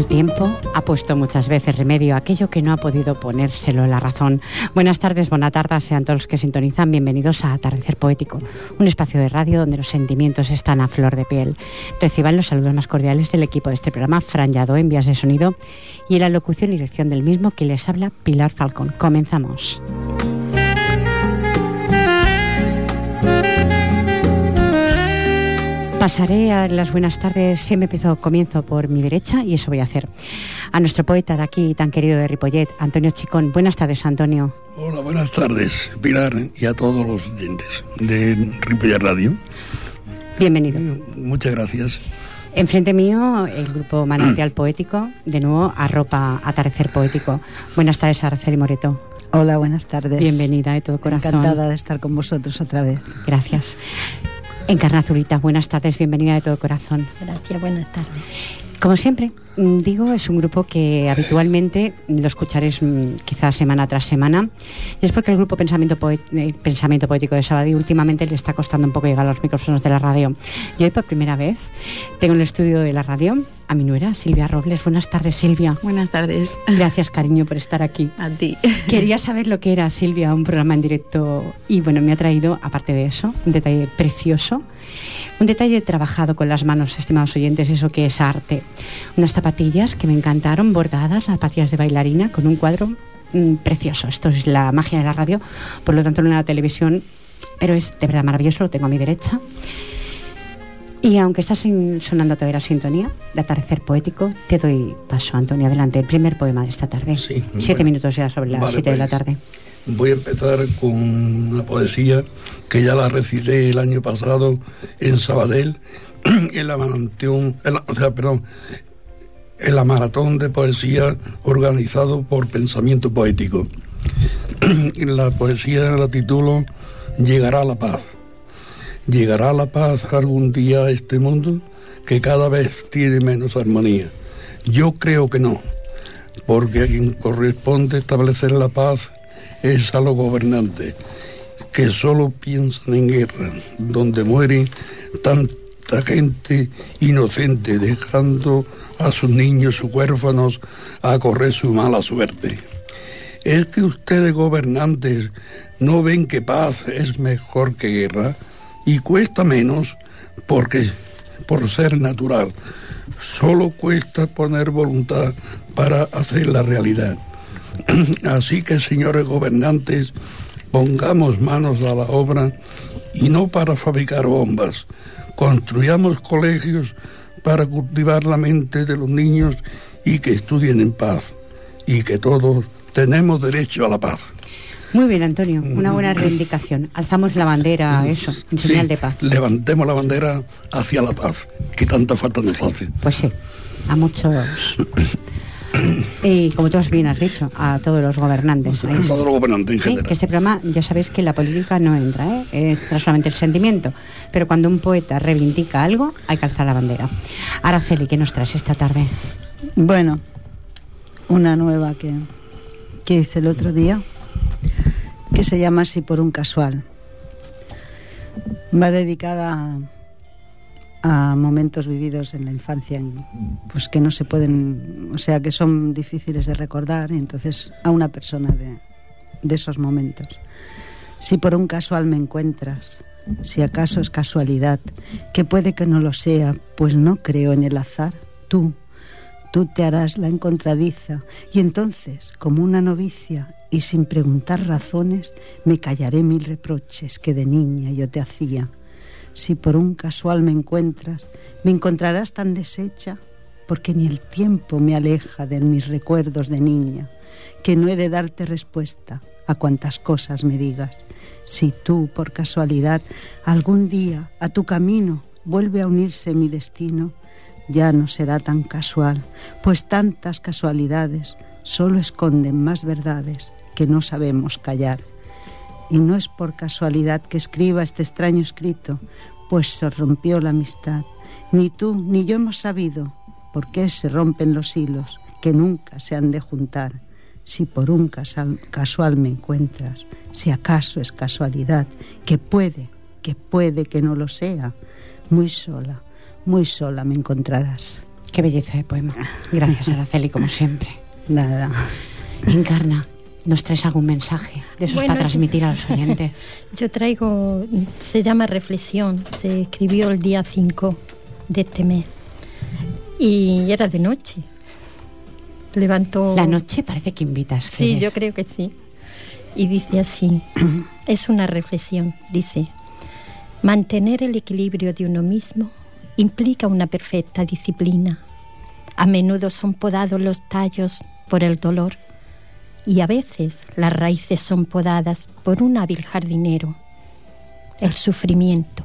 El tiempo ha puesto muchas veces remedio a aquello que no ha podido ponérselo la razón. Buenas tardes, buenas tardes, sean todos los que sintonizan. Bienvenidos a Atardecer Poético, un espacio de radio donde los sentimientos están a flor de piel. Reciban los saludos más cordiales del equipo de este programa, Fran en vías de sonido, y en la locución y dirección del mismo que les habla Pilar Falcón. Comenzamos. Pasaré a las buenas tardes, siempre empiezo, comienzo por mi derecha y eso voy a hacer. A nuestro poeta de aquí, tan querido de Ripollet, Antonio Chicón. Buenas tardes, Antonio. Hola, buenas tardes, Pilar, y a todos los oyentes de Ripollet Radio. Bienvenido. Muchas gracias. Enfrente mío, el grupo Manantial Poético, de nuevo, arropa Atardecer Poético. Buenas tardes, Araceli Moreto. Hola, buenas tardes. Bienvenida de todo corazón. Encantada de estar con vosotros otra vez. Gracias. Encarna Azulita, buenas tardes, bienvenida de todo corazón. Gracias, buenas tardes. Como siempre, digo, es un grupo que habitualmente lo escucharéis quizás semana tras semana. Y es porque el grupo Pensamiento, eh, Pensamiento Poético de Sabadell últimamente le está costando un poco llegar a los micrófonos de la radio. Y hoy por primera vez tengo en el estudio de la radio a mi nuera, Silvia Robles. Buenas tardes, Silvia. Buenas tardes. Gracias, cariño, por estar aquí. A ti. Quería saber lo que era, Silvia, un programa en directo. Y bueno, me ha traído, aparte de eso, un detalle precioso. Un detalle trabajado con las manos, estimados oyentes, eso que es arte. Unas zapatillas que me encantaron, bordadas, zapatillas de bailarina, con un cuadro mmm, precioso. Esto es la magia de la radio, por lo tanto, en la televisión, pero es de verdad maravilloso, lo tengo a mi derecha. Y aunque está sonando todavía la sintonía de atardecer poético, te doy paso, Antonio, adelante. El primer poema de esta tarde. Sí, siete bueno. minutos ya sobre las Vale, siete de la pues. tarde. Voy a empezar con una poesía que ya la recité el año pasado en Sabadell, en la maratón, en la- o sea, perdón, en la maratón de poesía organizado por Pensamiento Poético. la poesía la titulo Llegará la paz. ¿Llegará la paz algún día a este mundo que cada vez tiene menos armonía? Yo creo que no, porque a quien corresponde establecer la paz es a los gobernantes, que solo piensan en guerra, donde muere tanta gente inocente, dejando a sus niños huérfanos a correr su mala suerte. ¿Es que ustedes gobernantes no ven que paz es mejor que guerra y cuesta menos porque por ser natural? Solo cuesta poner voluntad para hacer la realidad. Así que, señores gobernantes, pongamos manos a la obra y no para fabricar bombas. Construyamos colegios para cultivar la mente de los niños y que estudien en paz. Y que todos tenemos derecho a la paz. Muy bien, Antonio, una buena reivindicación. Alzamos la bandera, eso, en Sí, señal de paz. Levantemos la bandera hacia la paz, que tanta falta nos hace. Pues sí, a muchos. Y como tú has bien has dicho, a todos los gobernantes. A todos los gobernantes en Sí, general. que este programa ya sabéis que la política no entra, ¿eh? entra solamente el sentimiento. Pero cuando un poeta reivindica algo, hay que alzar la bandera. Araceli, ¿qué nos traes esta tarde? Bueno, una nueva que, que hice el otro día, que se llama Así por un casual. Va dedicada a, a momentos vividos en la infancia, pues que no se pueden, o sea, que son difíciles de recordar, y entonces a una persona de, de esos momentos. Si por un casual me encuentras, si acaso es casualidad, que puede que no lo sea, pues no creo en el azar, tú, tú te harás la encontradiza, y entonces, como una novicia, y sin preguntar razones, me callaré mil reproches que de niña yo te hacía. Si por un casual me encuentras, me encontrarás tan deshecha, porque ni el tiempo me aleja de mis recuerdos de niña, que no he de darte respuesta a cuantas cosas me digas. Si tú, por casualidad, algún día a tu camino vuelve a unirse mi destino, ya no será tan casual, pues tantas casualidades solo esconden más verdades que no sabemos callar. Y no es por casualidad que escriba este extraño escrito, pues se rompió la amistad. Ni tú ni yo hemos sabido por qué se rompen los hilos que nunca se han de juntar. Si por un casual me encuentras, si acaso es casualidad, que puede, que puede que no lo sea, muy sola, muy sola me encontrarás. Qué belleza de poema. Gracias, Araceli, como siempre. Nada. Encarna, ¿nos traes algún mensaje de esos para transmitir a los oyentes? Yo traigo, se llama Reflexión, se escribió el día 5 de este mes y era de noche levantó... La noche parece que invitas. Sí, yo creo que sí. Y dice así, es una reflexión, dice, mantener el equilibrio de uno mismo implica una perfecta disciplina. A menudo son podados los tallos por el dolor y a veces las raíces son podadas por un hábil jardinero, el sufrimiento.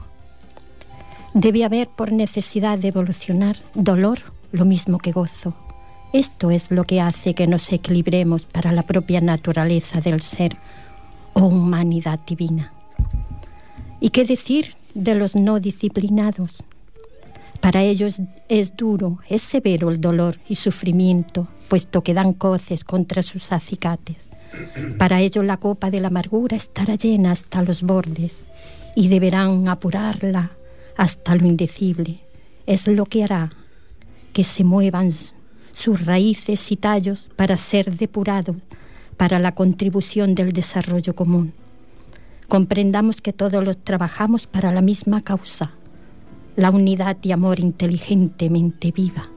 Debe haber por necesidad de evolucionar dolor lo mismo que gozo esto es lo que hace que nos equilibremos para la propia naturaleza del ser o humanidad divina. ¿Y qué decir de los no disciplinados? Para ellos es duro, es severo el dolor y sufrimiento, puesto que dan coces contra sus acicates. Para ellos la copa de la amargura estará llena hasta los bordes y deberán apurarla hasta lo indecible. Es lo que hará que se muevan sus raíces y tallos para ser depurados para la contribución del desarrollo común. Comprendamos que todos los trabajamos para la misma causa, la unidad de amor inteligentemente viva.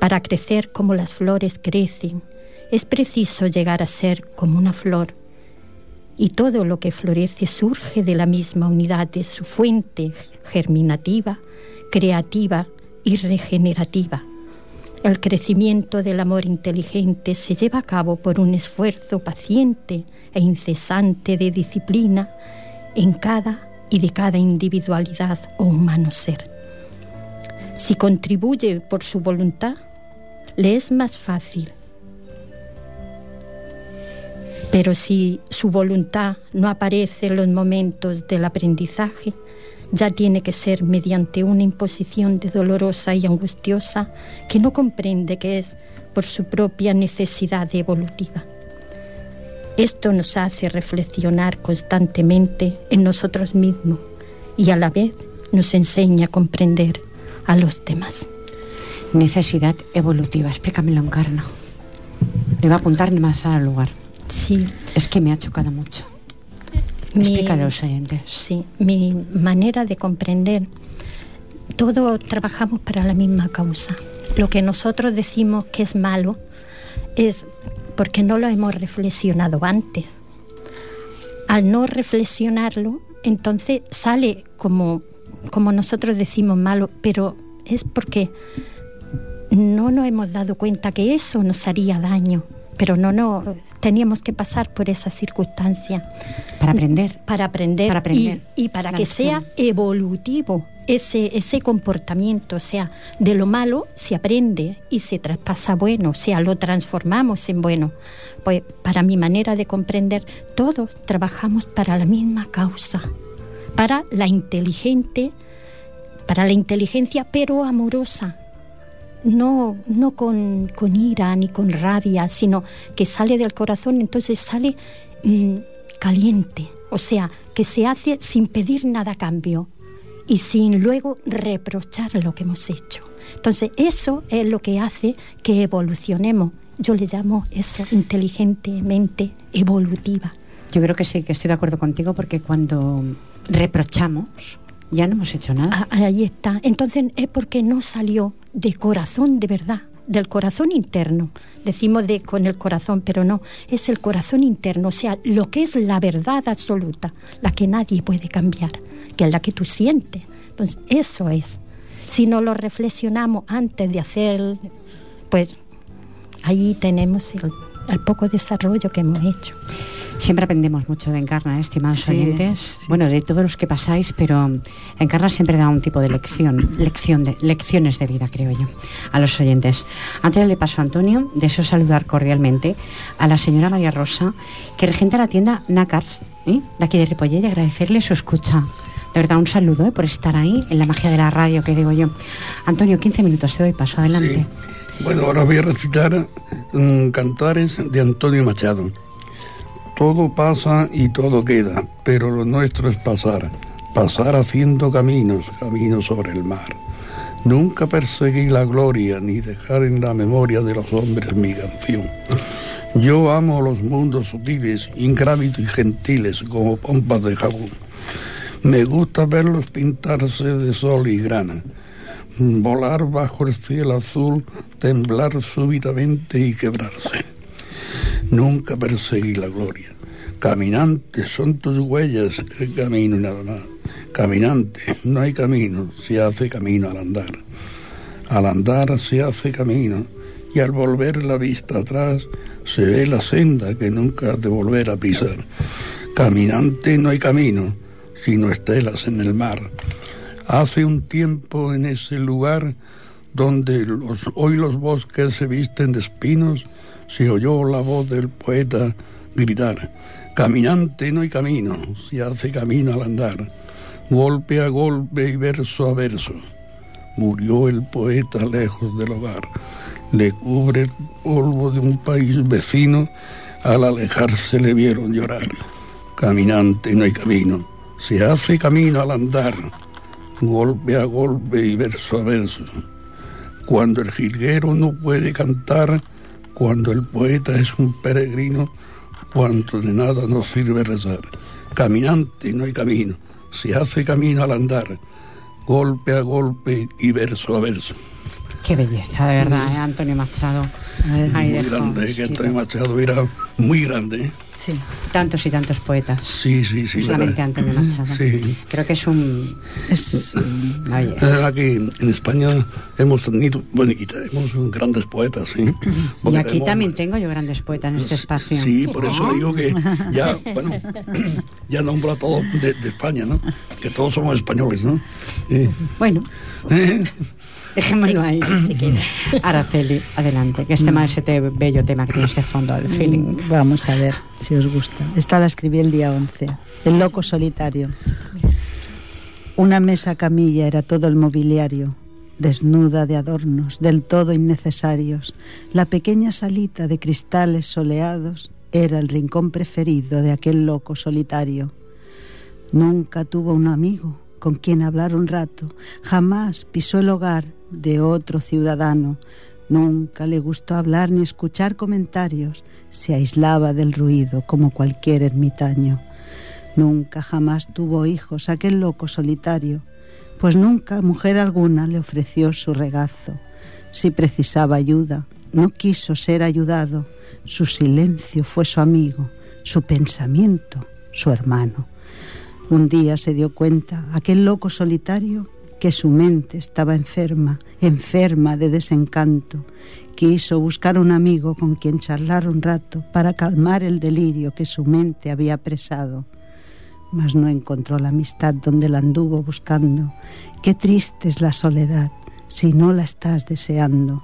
Para crecer como las flores crecen, es preciso llegar a ser como una flor. Y todo lo que florece surge de la misma unidad de su fuente germinativa, creativa y regenerativa. El crecimiento del amor inteligente se lleva a cabo por un esfuerzo paciente e incesante de disciplina en cada y de cada individualidad o humano ser. Si contribuye por su voluntad, le es más fácil. Pero si su voluntad no aparece en los momentos del aprendizaje, ya tiene que ser mediante una imposición dolorosa y angustiosa que no comprende que es por su propia necesidad evolutiva. Esto nos hace reflexionar constantemente en nosotros mismos y a la vez nos enseña a comprender a los demás. Necesidad evolutiva, explícamelo en carno. Le va a apuntar más al lugar. Sí. Es que me ha chocado mucho. Explícale a los oyentes. Sí, mi manera de comprender. Todos trabajamos para la misma causa. Lo que nosotros decimos que es malo es porque no lo hemos reflexionado antes. Al no reflexionarlo, entonces sale como, como nosotros decimos malo, pero es porque no nos hemos dado cuenta que eso nos haría daño, pero no, no, teníamos que pasar por esa circunstancia. Para aprender. Para aprender. Para aprender. Y, para que sea evolutivo ese, ese comportamiento. O sea, de lo malo se aprende y se traspasa bueno. O sea, lo transformamos en bueno. Pues para mi manera de comprender, todos trabajamos para la misma causa. Para la inteligente, para la inteligencia, pero amorosa no, no con, ira ni con rabia, sino que sale del corazón, entonces sale mm, caliente, o sea, que se hace sin pedir nada a cambio y sin luego reprochar lo que hemos hecho. Entonces, eso es lo que hace que evolucionemos. Yo le llamo eso inteligentemente evolutiva. Yo creo que sí, que estoy de acuerdo contigo, porque cuando reprochamos, ya no hemos hecho nada. Ah, ahí está. Entonces es porque no salió de corazón de verdad, del corazón interno. Decimos de con el corazón, pero no, es el corazón interno, o sea, lo que es la verdad absoluta, la que nadie puede cambiar, que es la que tú sientes. Entonces, eso es. Si no lo reflexionamos antes de hacer, pues ahí tenemos el, el poco desarrollo que hemos hecho. Siempre aprendemos mucho de Encarna, ¿eh, estimados Sí, oyentes. sí, bueno, sí. de todos los que pasáis, pero Encarna siempre da un tipo de lección, lección de, lecciones de vida, creo yo, a los oyentes. Antes le paso a Antonio, deseo saludar cordialmente a la señora María Rosa, que regenta la tienda Nácars, ¿eh? de aquí de Ripollé, y agradecerle su escucha. De verdad, un saludo ¿eh? por estar ahí en la magia de la radio, que digo yo. Antonio, 15 minutos, te doy paso, adelante. Sí. Bueno, ahora voy a recitar mm, cantares de Antonio Machado. Todo pasa y todo queda, pero lo nuestro es pasar, pasar haciendo caminos, caminos sobre el mar. Nunca perseguí la gloria ni dejar en la memoria de los hombres mi canción. Yo amo los mundos sutiles, ingrávidos y gentiles como pompas de jabón. Me gusta verlos pintarse de sol y grana, volar bajo el cielo azul, temblar súbitamente y quebrarse. Nunca perseguí la gloria. Caminante, son tus huellas el camino y nada más. Caminante, no hay camino, se hace camino al andar. Al andar se hace camino y al volver la vista atrás se ve la senda que nunca has de volver a pisar. Caminante, no hay camino, sino estelas en el mar. Hace un tiempo en ese lugar donde hoy los bosques se visten de espinos, se oyó la voz del poeta gritar, caminante no hay camino, se hace camino al andar, golpe a golpe y verso a verso. Murió el poeta lejos del hogar, le cubre el polvo de un país vecino, al alejarse le vieron llorar. Caminante no hay camino, se hace camino al andar, golpe a golpe y verso a verso. Cuando el jilguero no puede cantar, cuando el poeta es un peregrino, cuando de nada nos sirve rezar. Caminante no hay camino, se hace camino al andar, golpe a golpe y verso a verso. Qué belleza, de verdad, ¿eh? Antonio Machado. Ay, Muy grande, que. Antonio Machado era muy grande. ¿Eh? Sí. Tantos y tantos poetas. Sí, sí, sí. Solamente ¿verdad? Antonio Machado. Sí. Creo que es un... Es, Oye, Eh, Aquí en España hemos tenido, bueno, y tenemos grandes poetas, ¿sí? y Porque aquí tenemos- también tengo yo grandes poetas en este espacio. Sí, por eso digo que ya, bueno, ya nombro a todos de, de España, ¿no? Que todos somos españoles, ¿no? Eh, Bueno, eh, dejémoslo ahí. Araceli, adelante, que es tema ese te- bello tema que tienes de fondo, el feeling. Vamos a ver si os gusta. Esta la escribí el día 11. El loco solitario. Una mesa camilla era todo el mobiliario, desnuda de adornos, del todo innecesarios. La pequeña salita de cristales soleados era el rincón preferido de aquel loco solitario. Nunca tuvo un amigo con quien hablar un rato, jamás pisó el hogar de otro ciudadano, nunca le gustó hablar ni escuchar comentarios, se aislaba del ruido como cualquier ermitaño. Nunca jamás tuvo hijos aquel loco solitario, pues nunca mujer alguna le ofreció su regazo. Si precisaba ayuda, no quiso ser ayudado, su silencio fue su amigo, su pensamiento su hermano. Un día se dio cuenta, aquel loco solitario, que su mente estaba enferma, enferma de desencanto. Quiso buscar un amigo con quien charlar un rato para calmar el delirio que su mente había apresado. Mas no encontró la amistad donde la anduvo buscando. Qué triste es la soledad si no la estás deseando.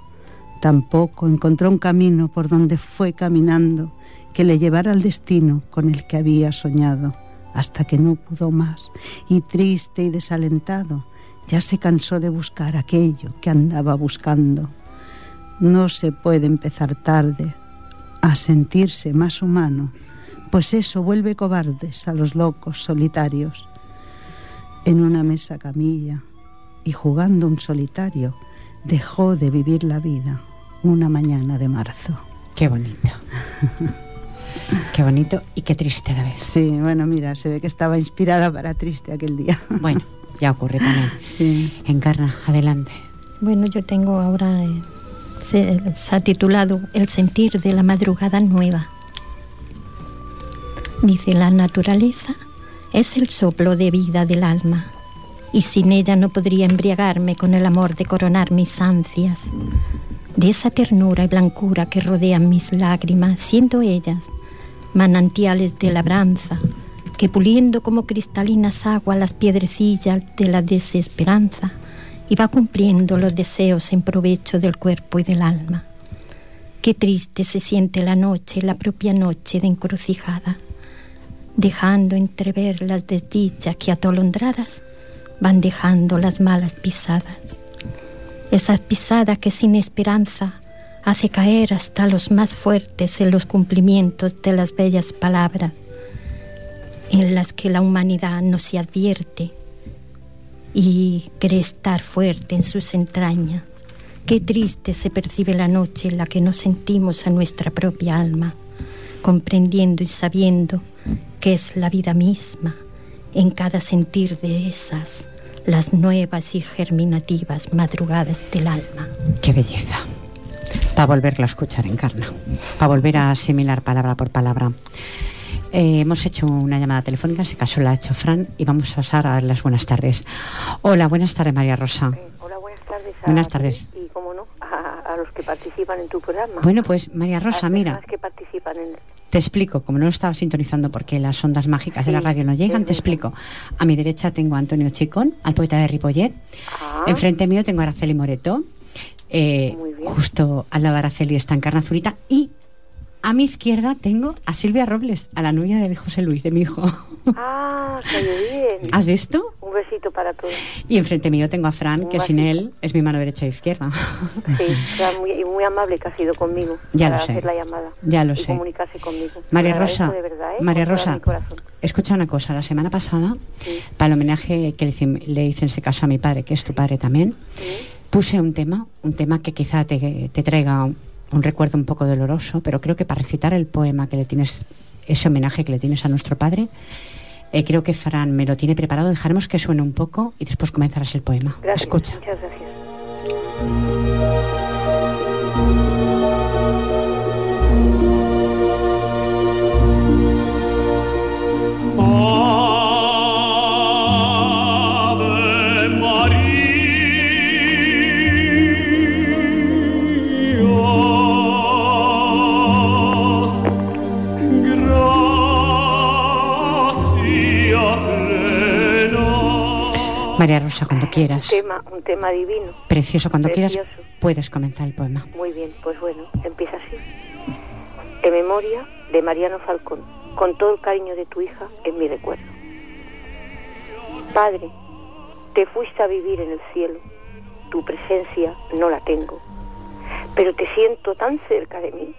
Tampoco encontró un camino por donde fue caminando que le llevara al destino con el que había soñado hasta que no pudo más y triste y desalentado ya se cansó de buscar aquello que andaba buscando. No se puede empezar tarde a sentirse más humano, pues eso vuelve cobardes a los locos solitarios. En una mesa camilla y jugando un solitario, dejó de vivir la vida una mañana de marzo. Qué bonito. Qué bonito y qué triste a la vez. Sí, bueno, mira, se ve que estaba inspirada para triste aquel día. Bueno, ya ocurre también. Sí. Encarna, adelante. Bueno, yo tengo ahora, eh, se, se ha titulado El sentir de la madrugada nueva. Dice, la naturaleza es el soplo de vida del alma, y sin ella no podría embriagarme con el amor de coronar mis ansias, de esa ternura y blancura que rodean mis lágrimas, siendo ellas manantiales de labranza, que puliendo como cristalinas aguas las piedrecillas de la desesperanza, iba cumpliendo los deseos en provecho del cuerpo y del alma. Qué triste se siente la noche, la propia noche de encrucijada, dejando entrever las desdichas que atolondradas van dejando las malas pisadas. Esas pisadas que sin esperanza hace caer hasta los más fuertes en los cumplimientos de las bellas palabras, en las que la humanidad no se advierte y cree estar fuerte en sus entrañas. Qué triste se percibe la noche en la que nos sentimos a nuestra propia alma, comprendiendo y sabiendo que es la vida misma en cada sentir de esas, las nuevas y germinativas madrugadas del alma. Qué belleza para volverlo a escuchar en carna, para volver a asimilar palabra por palabra. Eh, hemos hecho una llamada telefónica, en este caso la ha hecho Fran, y vamos a pasar a dar las buenas tardes. Hola, buenas tardes, María Rosa. Eh, hola, buenas tardes. A buenas tardes. Y, como no, a, los que participan en tu programa. Bueno, pues, María Rosa, mira. que participan en... Te explico, como no lo estaba sintonizando porque las ondas mágicas de la radio no llegan, te explico. A mi derecha tengo a Antonio Chicón, al poeta de Ripollet. Ah. Enfrente mío tengo a Araceli Moreto, eh, justo al lado de Araceli está Encarna Zurita y a mi izquierda tengo a Silvia Robles, a la novia de José Luis, de mi hijo. Ah, qué bien. ¿Has visto? Un besito para todos. Y enfrente mío tengo a Fran, que sin él es mi mano derecha e izquierda. Sí, muy, muy amable que ha sido conmigo. Ya para lo sé. Hacer la llamada ya lo y sé. comunicarse conmigo. María Rosa, ¿eh? María Rosa, escucha una cosa. La semana pasada, para el homenaje que le hice, le hice en ese caso a mi padre, que es tu padre también, puse un tema, un tema que quizá te, te traiga un recuerdo un poco doloroso, pero creo que para recitar el poema que le tienes, ese homenaje que le tienes a nuestro padre, eh, creo que Fran me lo tiene preparado. Dejaremos que suene un poco y después comenzarás el poema. Gracias, Escucha. Muchas gracias. María Rosa, cuando quieras. Un tema, un tema divino. Precioso, cuando Precioso. quieras puedes comenzar el poema. Muy bien, pues bueno, empieza así. En memoria de Mariano Falcón, con todo el cariño de tu hija en mi recuerdo. Padre, te fuiste a vivir en el cielo, tu presencia no la tengo, pero te siento tan cerca de mí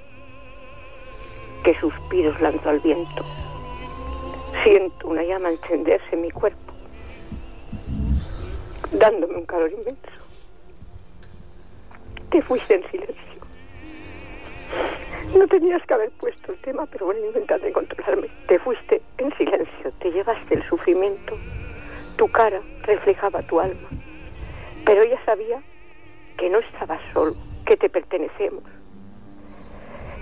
que suspiros lanzo al viento. Siento una llama encenderse en mi cuerpo dándome un calor inmenso. Te fuiste en silencio. No tenías que haber puesto el tema, pero bueno, intentaste controlarme. Te fuiste en silencio, te llevaste el sufrimiento. Tu cara reflejaba tu alma. Pero ella sabía que no estabas solo, que te pertenecemos.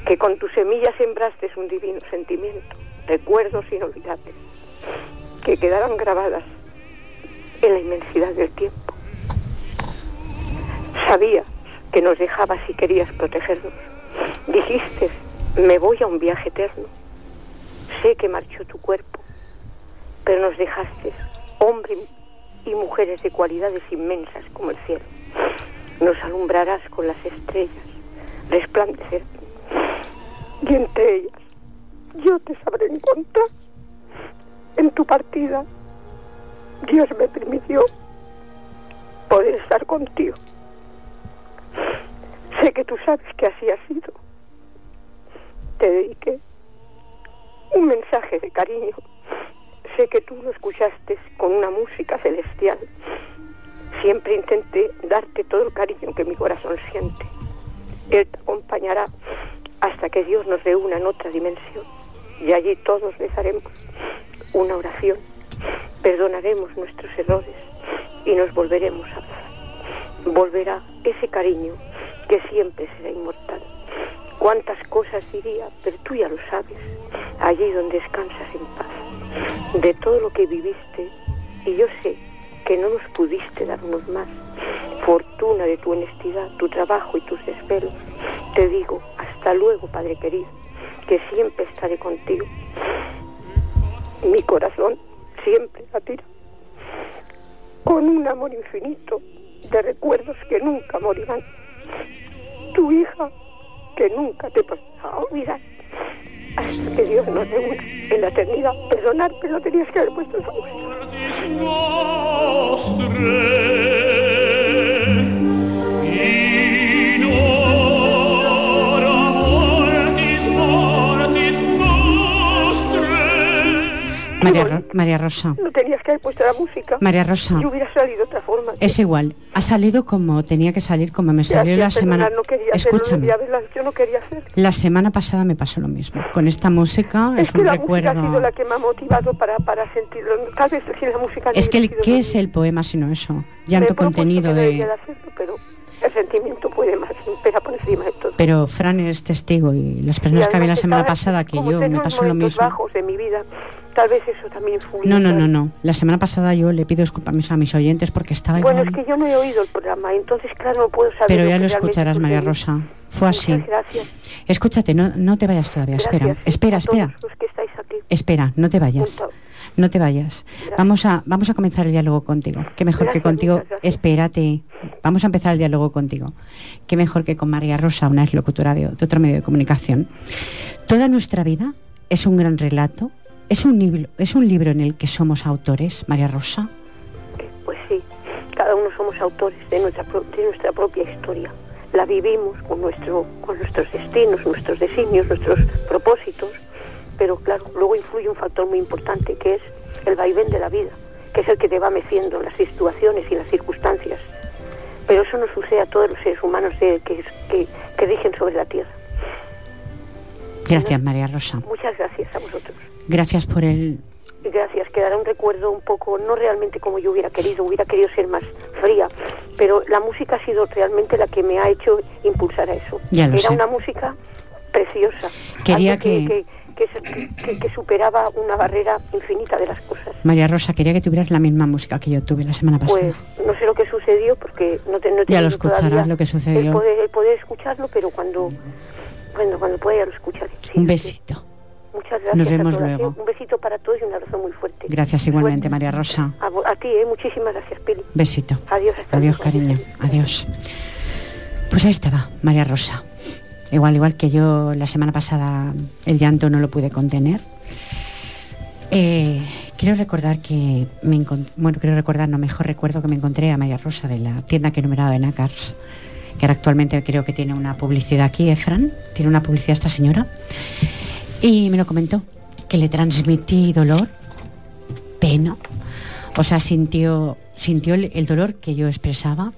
Que con tu semilla sembraste un divino sentimiento, recuerdos inolvidables, que quedaron grabadas en la inmensidad del tiempo. Sabías que nos dejabas y querías protegernos. Dijiste, me voy a un viaje eterno. Sé que marchó tu cuerpo, pero nos dejaste, hombres y mujeres de cualidades inmensas como el cielo. Nos alumbrarás con las estrellas, resplandecer. Y entre ellas, yo te sabré encontrar en tu partida Dios me permitió poder estar contigo. Sé que tú sabes que así ha sido. Te dediqué un mensaje de cariño. Sé que tú lo escuchaste con una música celestial. Siempre intenté darte todo el cariño que mi corazón siente. Él te acompañará hasta que Dios nos reúna en otra dimensión. Y allí todos rezaremos una oración perdonaremos nuestros errores y nos volveremos a abrazar. Volverá ese cariño que siempre será inmortal. Cuántas cosas diría, pero tú ya lo sabes, allí donde descansas en paz, de todo lo que viviste, y yo sé que no nos pudiste darnos más. Fortuna de tu honestidad, tu trabajo y tus desvelos. Te digo, hasta luego, Padre querido. que siempre estaré contigo. Mi corazón siempre latirá con un amor infinito de recuerdos que nunca morirán. Tu hija que nunca te podrá olvidar hasta que Dios nos reúna en la eternidad. Perdonar, pero tenías que haber puesto esa María, María, Rosa. No tenías que haber puesto la música. María Rosa. Y hubiera salido de otra forma. Es igual. Ha salido como tenía que salir, como me salió la semana. No quería Escúchame. Hacerlo, yo no quería hacer. La semana pasada me pasó lo mismo. Con esta música es, es que un la recuerdo. Música ha sido la que me ha motivado para, para sentirlo. Tal vez si la música. Es que el, ¿qué es el poema sino eso? Llanto contenido de. de hacerlo, pero el sentimiento puede más, pega por encima de todo. Pero Fran es testigo y las personas y que había la semana pasada que yo me pasó lo mismo. bajos de mi vida, tal vez eso también influye. No, no, no, no. La semana pasada yo le pido disculpas a mis oyentes porque estaba bueno, igual. Es que yo no he oído el programa, entonces claro, no puedo saber. Pero ya lo, escucharás, María Rosa. Fue así. Gracias. Escúchate, no, no te vayas todavía. Gracias, espera, espera, espera. Espera, no te vayas. No te vayas. Gracias. Vamos a, vamos a comenzar el diálogo contigo. Qué mejor Gracias, que contigo. Espérate. Vamos a empezar el diálogo contigo. Qué mejor que con María Rosa, una locutora de, de otro medio de comunicación. Toda nuestra vida es un gran relato. Es un, libro, es un libro en el que somos autores, María Rosa. Pues sí, cada uno somos autores de nuestra, de nuestra propia historia. La vivimos con, nuestro, con nuestros destinos, nuestros designios, nuestros propósitos, pero claro, luego influye un factor muy importante que es el vaivén de la vida, que es el que te va meciendo en las situaciones y las circunstancias. Pero eso no sucede a todos los seres humanos que, que, que rigen sobre la tierra. Gracias, María Rosa. Muchas gracias a vosotros. Gracias por el... Gracias, quedará un recuerdo un poco, no realmente como yo hubiera querido, hubiera querido ser más fría, pero la música ha sido realmente la que me ha hecho impulsar a eso. Ya lo Era sé. una música preciosa, Quería que- que, que, que- que superaba una barrera infinita de las cosas. María Rosa, quería que tuvieras la misma música que yo tuve la semana pasada. Pues no sé lo que sucedió porque no, te, no Ya lo escucharás, lo que sucedió. El poder, el poder escucharlo, pero cuando, cuando, cuando pueda ya lo escucharé. Sí, un besito. Muchas gracias. Nos a vemos todas, luego. Un besito para todos y un abrazo muy fuerte. Gracias igualmente. María Rosa. A, ti, ¿eh? muchísimas gracias, Pili. Besito. Adiós, hasta Adiós, luego. cariño. Adiós. Pues ahí estaba, María Rosa. Igual, igual que yo la semana pasada el llanto no lo pude contener. Eh, quiero recordar que me bueno, quiero recordar, no mejor recuerdo que me encontré a María Rosa de la tienda que he numerado de Nácars, que ahora actualmente creo que tiene una publicidad aquí, ¿eh, Fran? Tiene una publicidad esta señora. Y me lo comentó, que le transmití dolor, pena, o sea, sintió, sintió el, dolor que yo expresaba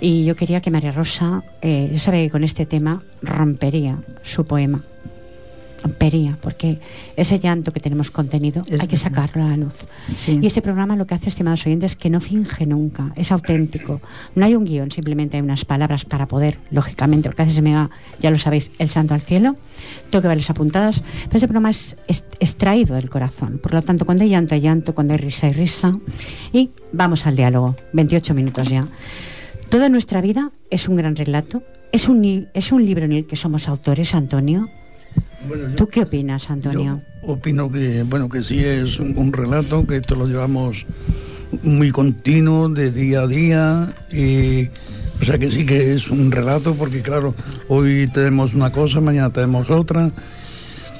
y yo quería que María Rosa, eh, yo sabía que con este tema rompería su poema. Rompería, porque ese llanto que tenemos contenido Es hay que sacarlo a la luz. Sí. Y este programa lo que hace, estimados oyentes, es que no finge nunca, es auténtico. No hay un guion, simplemente hay unas palabras para poder, lógicamente, porque a veces se me va, ya lo sabéis, el santo al cielo, tengo que apuntadas, pero este programa es, extraído del corazón. Por lo tanto, cuando hay llanto, hay llanto, cuando hay risa, hay risa. Y vamos al diálogo, 28 minutos ya. Toda nuestra vida es un gran relato, es un, es un libro en el que somos autores, Antonio. Bueno, yo- ¿Tú qué opinas, Antonio? Yo opino que, bueno, que sí es un, un relato, que esto lo llevamos muy continuo, de día a día, y, o sea que sí que es un relato, porque claro, hoy tenemos una cosa, mañana tenemos otra,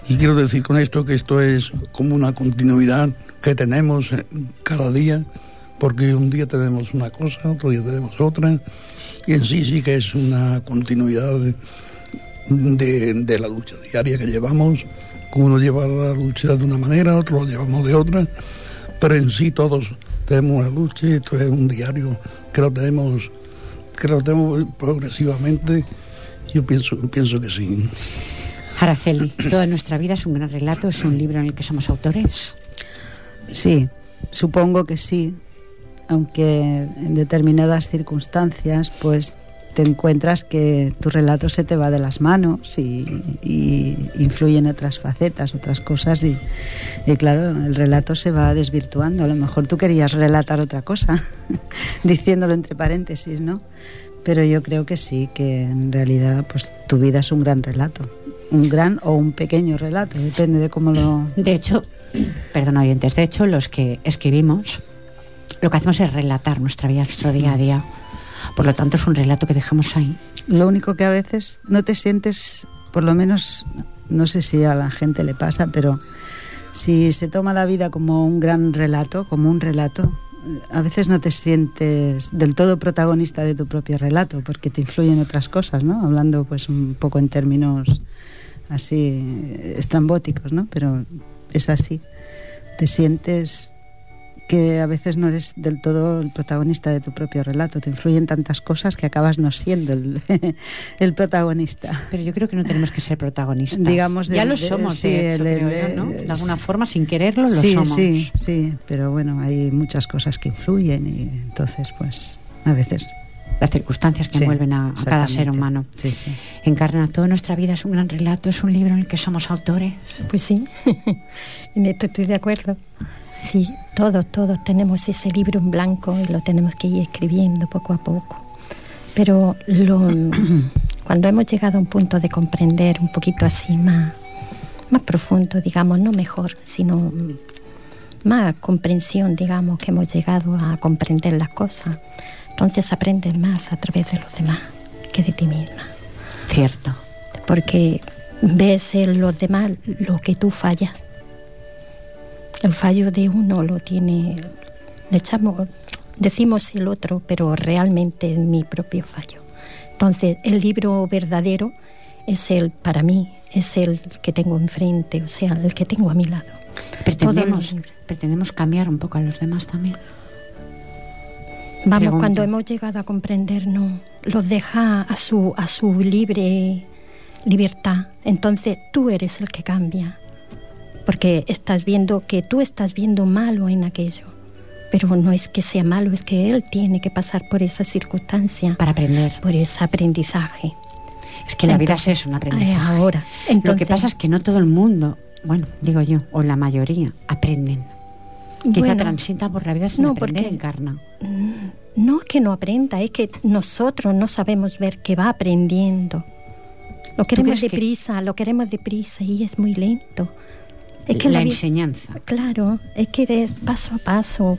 y quiero decir con esto que esto es como una continuidad que tenemos eh, cada día, porque un día tenemos una cosa, otro día tenemos otra, y en sí sí que es una continuidad de, de, de la lucha diaria que llevamos. Uno lleva la lucha de una manera, otro lo llevamos de otra, pero en sí todos tenemos una lucha y esto es un diario que lo tenemos, que lo tenemos progresivamente. Yo pienso, pienso que sí. Araceli, toda nuestra vida es un gran relato, es un libro en el que somos autores. Sí, supongo que sí, aunque en determinadas circunstancias pues te encuentras que tu relato se te va de las manos y, y influye en otras facetas, otras cosas y, y claro, el relato se va desvirtuando. A lo mejor tú querías relatar otra cosa, diciéndolo entre paréntesis, ¿no? Pero yo creo que sí, que en realidad pues tu vida es un gran relato, un gran o un pequeño relato, depende de cómo lo... De hecho, perdón oyentes, de hecho los que escribimos lo que hacemos es relatar nuestra vida, nuestro día a día. Por lo tanto es un relato que dejamos ahí. Lo único que a veces no te sientes, por lo menos, no sé si a la gente le pasa, pero si se toma la vida como un gran relato, como un relato, a veces no te sientes del todo protagonista de tu propio relato, porque te influyen otras cosas, ¿no? Hablando pues un poco en términos así estrambóticos, ¿no? Pero es así. Te sientes que a veces no eres del todo el protagonista de tu propio relato. Te influyen tantas cosas que acabas no siendo el, el protagonista. Pero yo creo que no tenemos que ser protagonistas. Digamos, ya lo somos, sí, de, hecho, el, ¿no? De alguna forma, sin quererlo, lo sí, somos. Sí, sí, pero bueno, hay muchas cosas que influyen y entonces, pues, a veces las circunstancias que Sí, envuelven a, a cada ser humano. Sí, sí. Encarna, toda nuestra vida es un gran relato, es un libro en el que somos autores. Pues sí, en esto estoy de acuerdo. Sí, todos, todos tenemos ese libro en blanco y lo tenemos que ir escribiendo poco a poco. Pero lo, cuando hemos llegado a un punto de comprender un poquito así más, más profundo, digamos, no mejor, sino más comprensión, digamos, que hemos llegado a comprender las cosas, entonces aprendes más a través de los demás que de ti misma Cierto. porque ves en los demás lo que tú fallas. El fallo de uno lo tiene, le echamos, decimos el otro, pero realmente es mi propio fallo. Entonces, el libro verdadero es el, para mí, es el que tengo enfrente, o sea, el que tengo a mi lado. Pretendemos, pretendemos cambiar un poco a los demás también. Vamos, cuando hemos llegado a comprender, no, los deja a su, a su libre libertad. Entonces tú eres el que cambia, porque estás viendo que tú estás viendo malo en aquello. Pero no es que sea malo, es que él tiene que pasar por esa circunstancia, Para aprender. por ese aprendizaje. Es que la vida Entonces, es eso, un aprendizaje. eh, ahora. Lo que Entonces- pasa es que no todo el mundo, bueno, digo yo, o la mayoría, aprenden. Quizá Bueno, transitan por la vida sin no, aprender, porque- encarna. No es que no aprenda, es que nosotros no sabemos ver que va aprendiendo. Lo queremos crees que- deprisa, lo queremos deprisa y es muy lento. Es que la enseñanza. Claro, es que es paso a paso.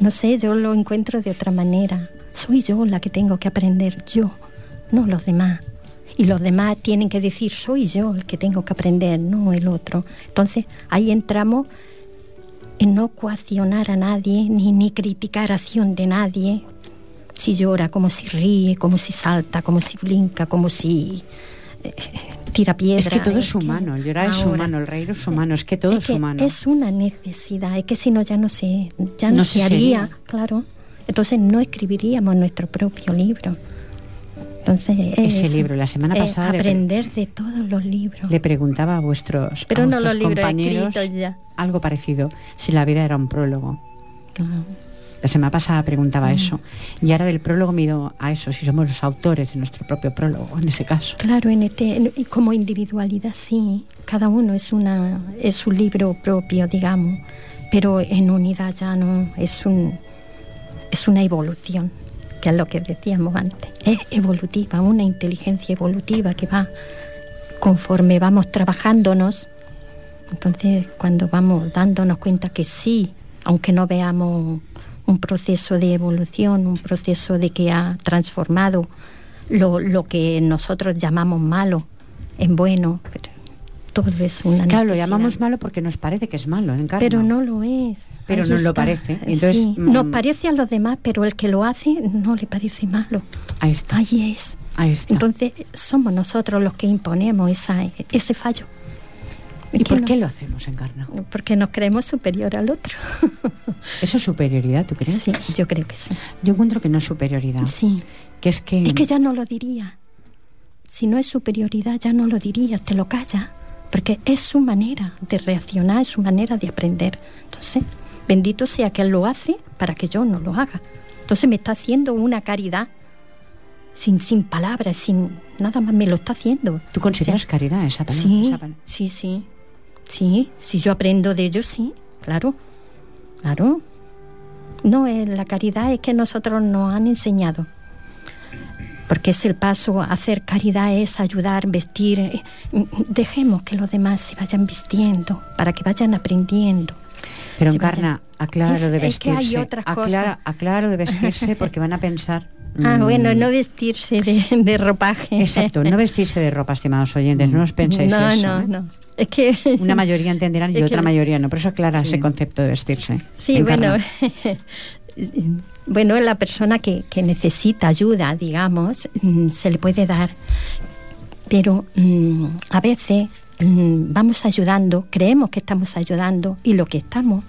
No sé, yo lo encuentro de otra manera. Soy yo la que tengo que aprender, yo, no los demás. Y los demás tienen que decir, soy yo el que tengo que aprender, no el otro. Entonces, ahí entramos en no coaccionar a nadie, ni, ni criticar acción de nadie. Si llora, como si ríe, como si salta, como si brinca, como si eh, tira. Es que todo es humano, llorar es humano, el reír es humano, es que todo es es, que humano. Es una necesidad, es que si no ya no se, ya no, No se, se haría, claro. Entonces no escribiríamos nuestro propio libro. Entonces es Ese libro, la semana pasada aprender de todos los libros. Le preguntaba a vuestros, Pero a no los vuestros libros compañeros ya. algo parecido, si la vida era un prólogo. Claro. La semana pasada preguntaba Mm. eso. Y ahora del prólogo me he ido a eso, si somos los autores de nuestro propio prólogo, en ese caso. Claro, en este, como individualidad sí, cada uno es una es un libro propio, digamos, pero en unidad ya no es un es una evolución, que es lo que decíamos antes, es evolutiva, una inteligencia evolutiva que va conforme vamos trabajándonos. Entonces, cuando vamos dándonos cuenta que sí, aunque no veamos un proceso de evolución, un proceso de que ha transformado lo, lo que nosotros llamamos malo en bueno, pero todo es una Claro, lo llamamos malo porque nos parece que es malo, encarna. Pero no lo es. Pero Ahí nos lo parece. Entonces, Sí, Nos parece a los demás, pero el que lo hace no le parece malo. Ahí está. Ahí es. Ahí está. Entonces somos nosotros los que imponemos esa, ese fallo. ¿Y por no- qué lo hacemos, encarna? Porque nos creemos superior al otro. ¿Eso es superioridad, tú crees? Sí, yo creo que sí. Yo encuentro que no es superioridad. Sí. Que es que... Es que ya no lo diría. Si no es superioridad, ya no lo diría, te lo calla. Porque es su manera de reaccionar, es su manera de aprender. Entonces, bendito sea que él lo hace para que yo no lo haga. Entonces me está haciendo una caridad sin, sin palabras, sin nada más, me lo está haciendo. ¿Tú consideras O sea, caridad esa palabra? Sí, esa palabra? sí, sí. Sí, si yo aprendo de ellos, sí, claro. Claro. No, eh, la caridad es que nosotros nos han enseñado. porque es el paso, hacer caridad es ayudar, vestir. eh, Dejemos que los demás se vayan vistiendo para que vayan aprendiendo. Pero Encarna, vayan- aclaro de es que vestirse. hay otras aclara, cosas. aclaro de vestirse porque van a pensar. Ah, mm, bueno, no vestirse de, de ropaje. Exacto, no vestirse de ropa, estimados oyentes, no os penséis no, eso. no, ¿eh? no. Es que Una mayoría entenderán y Es otra mayoría no. Por eso aclara Sí. ese concepto de vestirse. Sí, bueno, bueno, la persona que, que necesita ayuda, digamos, mm, se le puede dar, pero mm, a veces mm, vamos ayudando, creemos que estamos ayudando y lo que estamos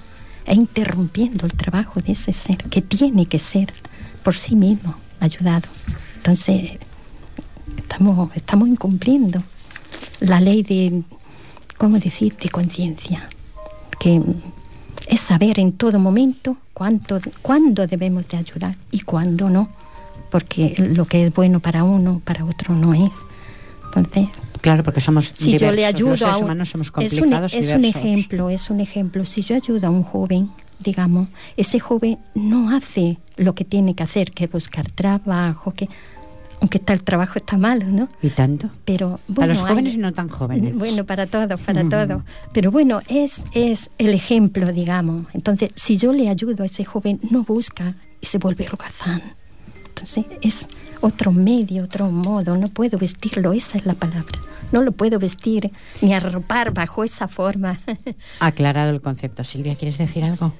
es interrumpiendo el trabajo de ese ser, que tiene que ser por sí mismo ayudado. Entonces, estamos, estamos incumpliendo la ley de, ¿cómo decir?, de conciencia, que es saber en todo momento cuánto, cuándo debemos de ayudar y cuándo no, porque lo que es bueno para uno, para otro no es. Entonces, Claro, porque somos si yo le ayudo los seres a un, humanos somos es un, complicados es un diversos. ejemplo, es un ejemplo. Si yo ayudo a un joven, digamos, ese joven no hace lo que tiene que hacer, que es buscar trabajo, que aunque está el trabajo está malo, ¿no? ¿Y tanto? Pero Para bueno, los jóvenes hay- y no tan jóvenes. bueno, para todos, para todos. Pero bueno, es, es el ejemplo, digamos. Entonces, si yo le ayudo a ese joven, no busca y se vuelve holgazán. Entonces, es otro medio, otro modo. No puedo vestirlo, esa es la palabra. No lo puedo vestir ni arropar bajo esa forma. Aclarado el concepto. Silvia, ¿quieres decir algo?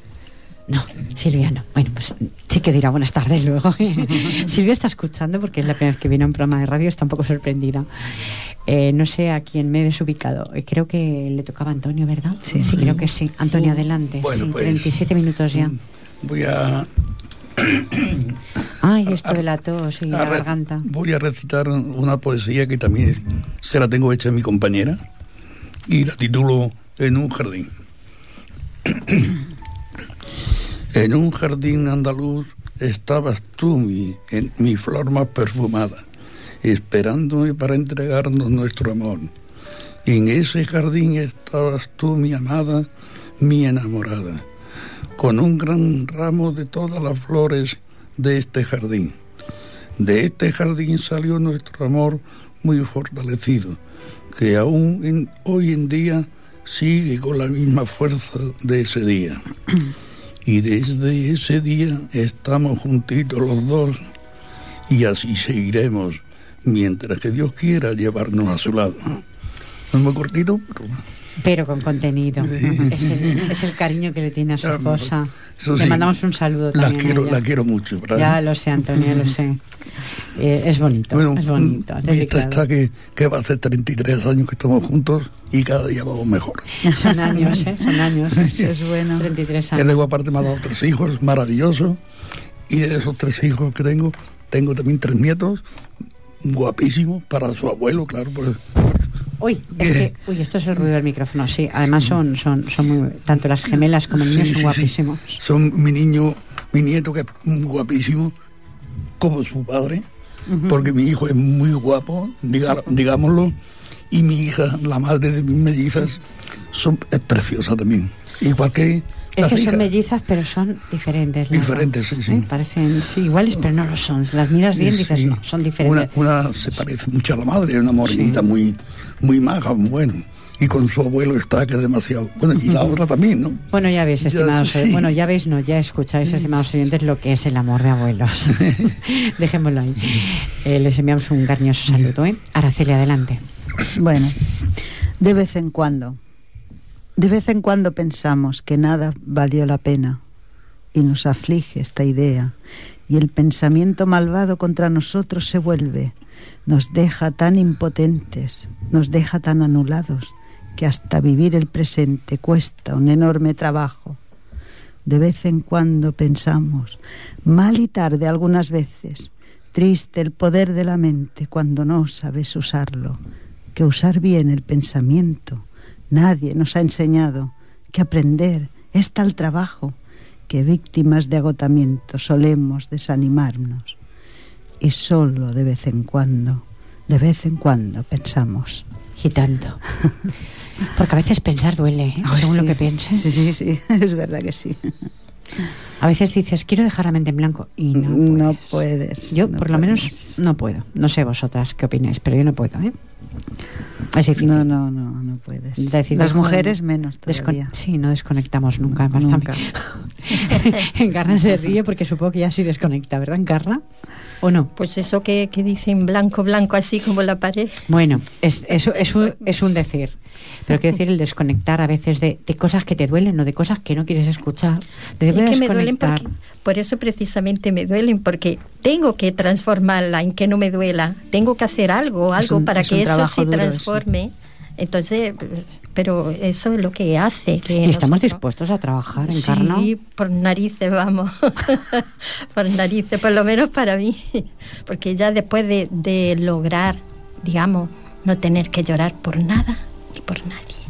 No, Silvia no. Bueno, pues sí que dirá buenas tardes luego. Silvia está escuchando porque es la primera vez que viene a un programa de radio, está un poco sorprendida. Eh, no sé a quién me he desubicado. Eh, Creo que le tocaba a Antonio, ¿verdad? Sí. creo que sí. Antonio, Sí. adelante. Bueno, sí, pues, 27 minutos ya. Voy a, Ay, esto de la tos y la garganta. voy a recitar una poesía que también se la tengo hecha a mi compañera y la titulo En un jardín. en un jardín andaluz estabas tú, mi, en, mi flor más perfumada, esperándome para entregarnos nuestro amor. Y en ese jardín estabas tú, mi amada, mi enamorada, con un gran ramo de todas las flores de este jardín. De este jardín salió nuestro amor muy fortalecido, que aún en- hoy en día sigue con la misma fuerza de ese día. Y desde ese día estamos juntitos los dos y así seguiremos mientras que Dios quiera llevarnos a su lado. Es muy cortito, pero Pero con contenido. Es el, es el cariño que le tiene a su Ah, esposa. eso Le sí. mandamos un saludo la también. quiero, la quiero mucho. ¿verdad? Ya lo sé, Antonio, lo sé. Eh, es bonito, Bueno, es bonito. y dedicado. está que, que va a hacer 33 años que estamos juntos y cada día vamos mejor. Son años, ¿eh? Son años. Eso es bueno. 33 Y años. luego aparte me ha dado tres hijos maravillosos y de esos tres hijos que tengo, tengo también tres nietos guapísimos para su abuelo, claro. por- por- Uy, es que, uy, esto es el ruido del micrófono, sí. Además son, son, son muy, tanto las gemelas como el niño Sí, son sí, sí. guapísimos. Son mi niño, mi nieto que es guapísimo, como su padre, porque mi hijo es muy guapo, diga- digámoslo, y mi hija, la madre de mis mellizas, son, es preciosa también. Igual que Es que son mellizas, pero son diferentes. ¿no? Diferentes, sí, sí. ¿Eh? Parecen, sí, iguales, pero no lo son. Las miras bien, dices, Sí. no, son diferentes. Una, una se parece mucho a la madre, es una morenita muy, muy maja, bueno. Y con su abuelo está que es demasiado. Bueno, y la otra también, ¿no? Bueno, ya veis, Ya, estimados sí. oyentes. Bueno, ya veis, no, ya escucháis, estimados oyentes, lo que es el amor de abuelos. Dejémoslo ahí. Eh, les enviamos un cariñoso saludo, ¿eh? Araceli, adelante. Bueno, de vez en cuando, de vez en cuando pensamos que nada valió la pena y nos aflige esta idea y el pensamiento malvado contra nosotros se vuelve, nos deja tan impotentes, nos deja tan anulados que hasta vivir el presente cuesta un enorme trabajo. De vez en cuando pensamos, mal y tarde algunas veces, triste el poder de la mente cuando no sabes usarlo, que usar bien el pensamiento nadie nos ha enseñado, que aprender es tal trabajo, que víctimas de agotamiento solemos desanimarnos. Y solo de vez en cuando, de vez en cuando pensamos. Y tanto. Porque a veces pensar duele, ¿eh? Según lo que pienses. Sí, sí, sí, es verdad que sí. A veces dices, quiero dejar la mente en blanco y no puedes. No puedes. Yo, no por lo menos, no puedo. No sé vosotras qué opináis, pero yo no puedo, ¿eh? Es difícil. No, no, no, no puedes. Decir, Las mujeres menos Descon- todavía. sí, no desconectamos nunca. Nunca. Encarna se ríe porque supongo que ya sí desconecta, ¿verdad, Encarna? ¿O no? Pues eso que, que dicen blanco, blanco, así como la pared. Bueno, es, eso es, un, es un decir. Pero quiero decir el desconectar a veces de, de cosas que te duelen o de cosas que no quieres escuchar. De Es que me duelen porque, por eso precisamente me duelen, porque tengo que transformarla en que no me duela. Tengo que hacer algo, algo un- para es que eso se duro, transforme. Entonces, pero eso es lo que hace. Que Y estamos nosotros- dispuestos a trabajar, Encarna. Sí, por narices, vamos. por narices, por lo menos para mí. Porque ya después de, de lograr, digamos, no tener que llorar por nada ni por nadie.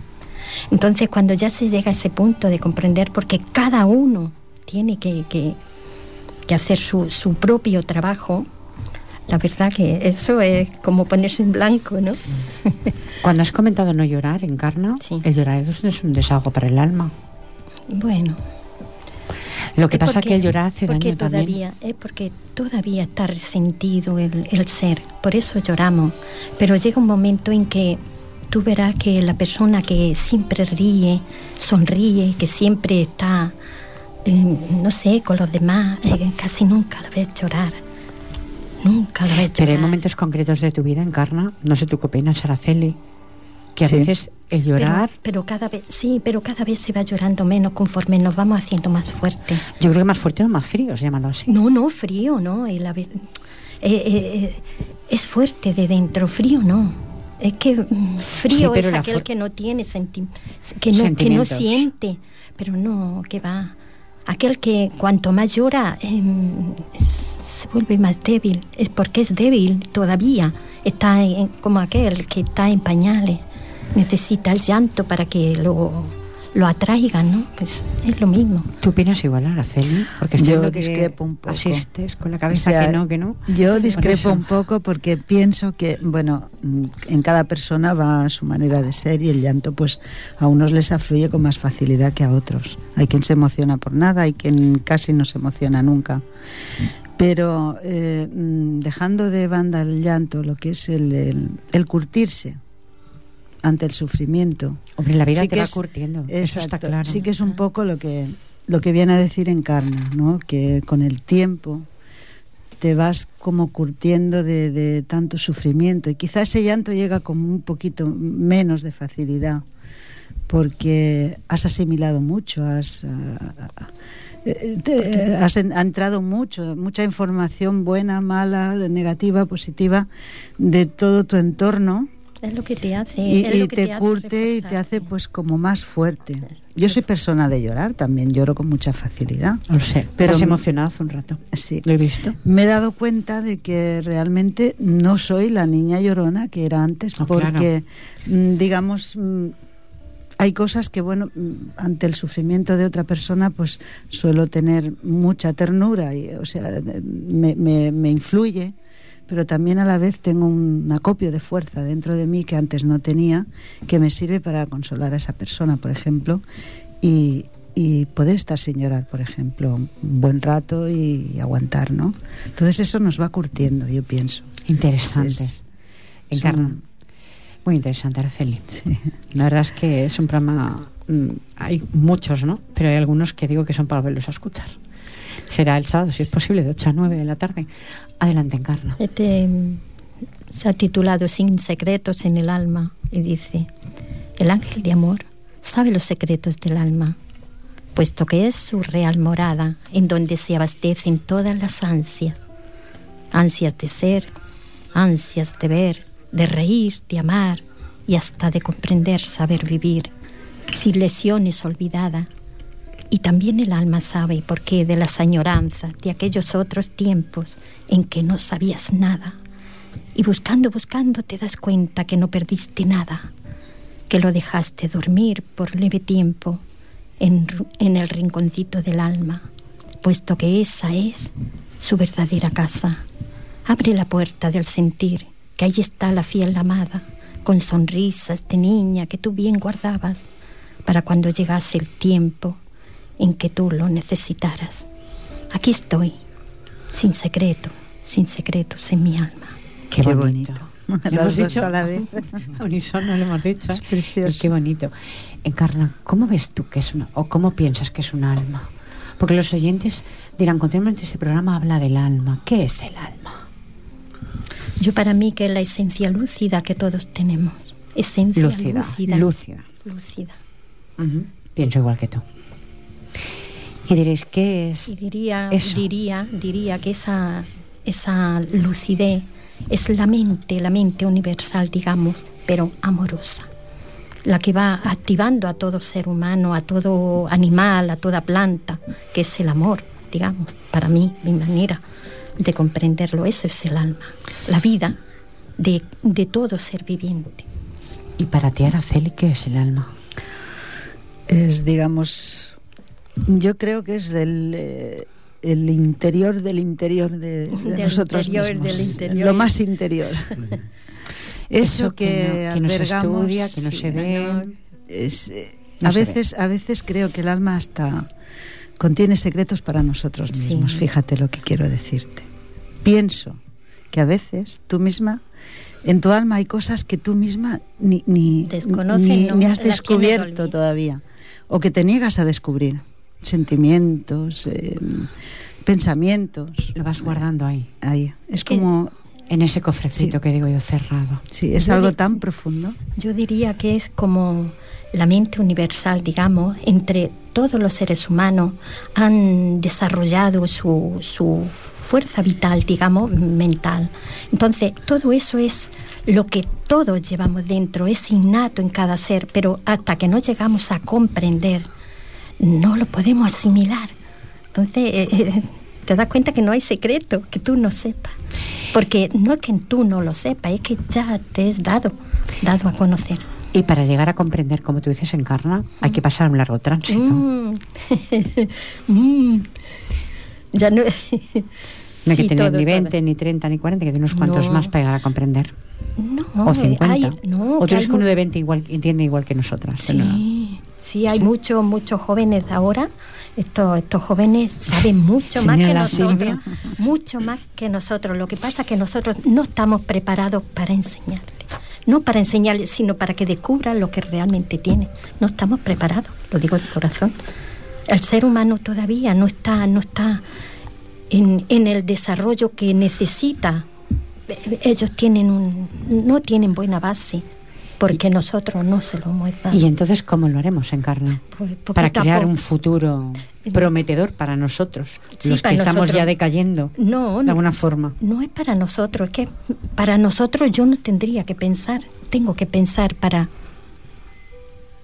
Entonces, cuando ya se llega a ese punto de comprender, porque cada uno tiene que, que, que hacer su, su propio trabajo, la verdad que eso es como ponerse en blanco, ¿no? Cuando has comentado no llorar, Encarna, Sí. el llorar es es un desahogo para el alma. bueno. Lo que Es pasa porque- que el llorar hace porque daño también. todavía, Es porque todavía está resentido el, el ser, por eso lloramos. Pero llega un momento en que tú verás que la persona que siempre ríe, sonríe, que siempre está, eh, no sé, con los demás, eh, casi nunca la ves llorar. Nunca la ves llorar. Pero hay momentos concretos de tu vida, Encarna, no sé tú qué opinas, Araceli, que a Sí. veces el Pero- llorar, Pero, cada vez, sí, pero cada vez se va llorando menos conforme nos vamos haciendo más fuertes. yo creo que más fuerte o más frío, llámalo así. No, no, frío, no. el haber- eh, eh, eh, es fuerte de dentro, frío no. Es que mm, frío Sí, es aquel que no tiene senti- que no, que no Sentimientos. siente, pero no, que va. Aquel que cuanto más llora em, es- se vuelve más débil, es porque es débil todavía. Está en- como aquel que está en pañales, necesita el llanto para que lo, lo atraigan, ¿no? Pues es lo mismo. ¿Tú opinas igual, Araceli? Porque Yo entiendo que discrepo un poco. Asistes con la O cabeza sea, que no, que no. Yo discrepo un poco porque pienso que, bueno, en cada persona va a su manera de ser y el llanto, pues a unos les afluye con más facilidad que a otros. Hay quien se emociona por nada, hay quien casi no se emociona nunca. Pero eh, mm, dejando de banda el llanto, lo que es el, el- el curtirse ante el sufrimiento, Hombre, la vida Sí te que va es- curtiendo, eso está Exacto. claro. Sí que es un poco lo que lo que viene a decir Encarna, ¿no? Que con el tiempo te vas como curtiendo de, de tanto sufrimiento y quizás ese llanto llega con un poquito menos de facilidad porque has asimilado mucho, has, ah, ah, eh, te- has en- ha entrado mucho, mucha información buena, mala, negativa, positiva de todo tu entorno Es lo que te hace. y, es y lo que te curte y te hace pues como más fuerte. Yo soy persona de llorar, también lloro con mucha facilidad. Lo sé, Pero- has emocionado hace un rato. Sí. Lo he visto. Me he dado cuenta de que realmente no soy la niña llorona que era antes, Oh, claro. porque mm, digamos mm, hay cosas que bueno mm, ante el sufrimiento de otra persona pues suelo tener mucha ternura y o sea me, me- me influye pero también a la vez tengo un acopio de fuerza dentro de mí que antes no tenía, que me sirve para consolar a esa persona, por ejemplo, y, y poder estar sin llorar, por ejemplo, un buen rato y, aguantar, ¿no? Entonces eso nos va curtiendo, yo pienso. Interesante. Es- es Encarna. Muy interesante, Araceli. Sí. La verdad es que es un programa. mm, hay muchos, ¿no? Pero hay algunos que digo que son para volverlos a escuchar. Será el sábado, si es posible, de 8 a 9 de la tarde. Adelante, Encarna. Este mm, se ha titulado Sin secretos en el alma y dice, el ángel de amor sabe los secretos del alma, puesto que es su real morada en donde se abastecen todas las ansias, ansias de ser, ansias de ver, de reír, de amar y hasta de comprender, saber vivir, sin lesiones olvidadas. Y también el alma sabe por qué de las añoranzas de aquellos otros tiempos en que no sabías nada. Y buscando, buscando te das cuenta que no perdiste nada, que lo dejaste dormir por leve tiempo en, en el rinconcito del alma, puesto que esa es su verdadera casa. Abre la puerta del sentir, que ahí está la fiel amada, con sonrisas de niña que tú bien guardabas, para cuando llegase el tiempo en que tú lo necesitaras. aquí estoy, sin secreto, sin secretos en mi alma. Qué, Qué bonito. bonito. ¿Le Las hemos dos dicho? a la vez. A unísono le hemos dicho. Es precioso. Qué bonito. Encarna, ¿cómo ves tú que es una, o cómo piensas que es un alma? Porque los oyentes dirán, continuamente este programa habla del alma. ¿Qué es el alma? Yo para mí que es la esencia lúcida que todos tenemos. Esencia Lúcida. lúcida. Lúcida. Lúcida. Pienso igual que tú. Y diréis, ¿qué es? Y diría, Eso. diría, diría que esa, esa lucidez es la mente, la mente universal, digamos, pero amorosa. La que va activando a todo ser humano, a todo animal, a toda planta, que es el amor, digamos, para mí, mi manera de comprenderlo, eso es el alma, la vida de, de todo ser viviente. Y para ti, Araceli, ¿qué es el alma? Es, digamos, yo creo que es el, eh, el interior del interior de, de Del nosotros interior, mismos. del interior. Lo más interior. Eso, Eso que que, no- que no se albergamos, estudia, que no se ve. es, eh, No a ve. veces, a veces creo que el alma hasta contiene secretos para nosotros Sí. mismos. Fíjate lo que quiero decirte. Pienso que a veces tú misma en tu alma hay cosas que tú misma ni, ni, ni, ¿no? ni has descubierto todavía o que te niegas a descubrir sentimientos eh, pensamientos Lo vas guardando ahí, ahí es como en ese cofrecito Sí. que digo yo cerrado. sí es Yo algo tan profundo Yo diría que es como la mente universal, digamos, entre todos los seres humanos han desarrollado su, su fuerza vital, digamos, mental. Entonces, todo eso es lo que todos llevamos dentro, es innato en cada ser, pero hasta que no llegamos a comprender, no lo podemos asimilar. Entonces, eh, eh, te das cuenta que no hay secreto que tú no sepas. Porque no es que tú no lo sepas, es que ya te es dado, dado a conocer. Y para llegar a comprender, como tú dices, Encarna, hay que pasar un largo tránsito. Mm. Mm. Ya no. No hay Sí, que tener todo, ni todo. 20, ni 30, ni 40, que tiene unos cuantos No. más para llegar a comprender. No, o 50. hay- no, o tú eres hay que uno de 20 igual, entiende igual que nosotras. que no- Sí, sí, hay muchos, muchos jóvenes ahora. Estos, estos jóvenes saben mucho más que nosotros. Silvia. Mucho más que nosotros. Lo que pasa es que nosotros no estamos preparados para enseñarles. No para enseñarles, sino para que descubran lo que realmente tienen. No estamos preparados, lo digo de corazón. El ser humano todavía no está, no está en, en el desarrollo que necesita. Ellos tienen un, no tienen buena base, porque nosotros no se lo hemos dado. Y entonces, ¿cómo lo haremos, Encarna? Pues, para crear un futuro prometedor para nosotros, Sí, los que estamos ya decayendo, No, de alguna forma. no es para nosotros, es que para nosotros yo no tendría que pensar, tengo que pensar para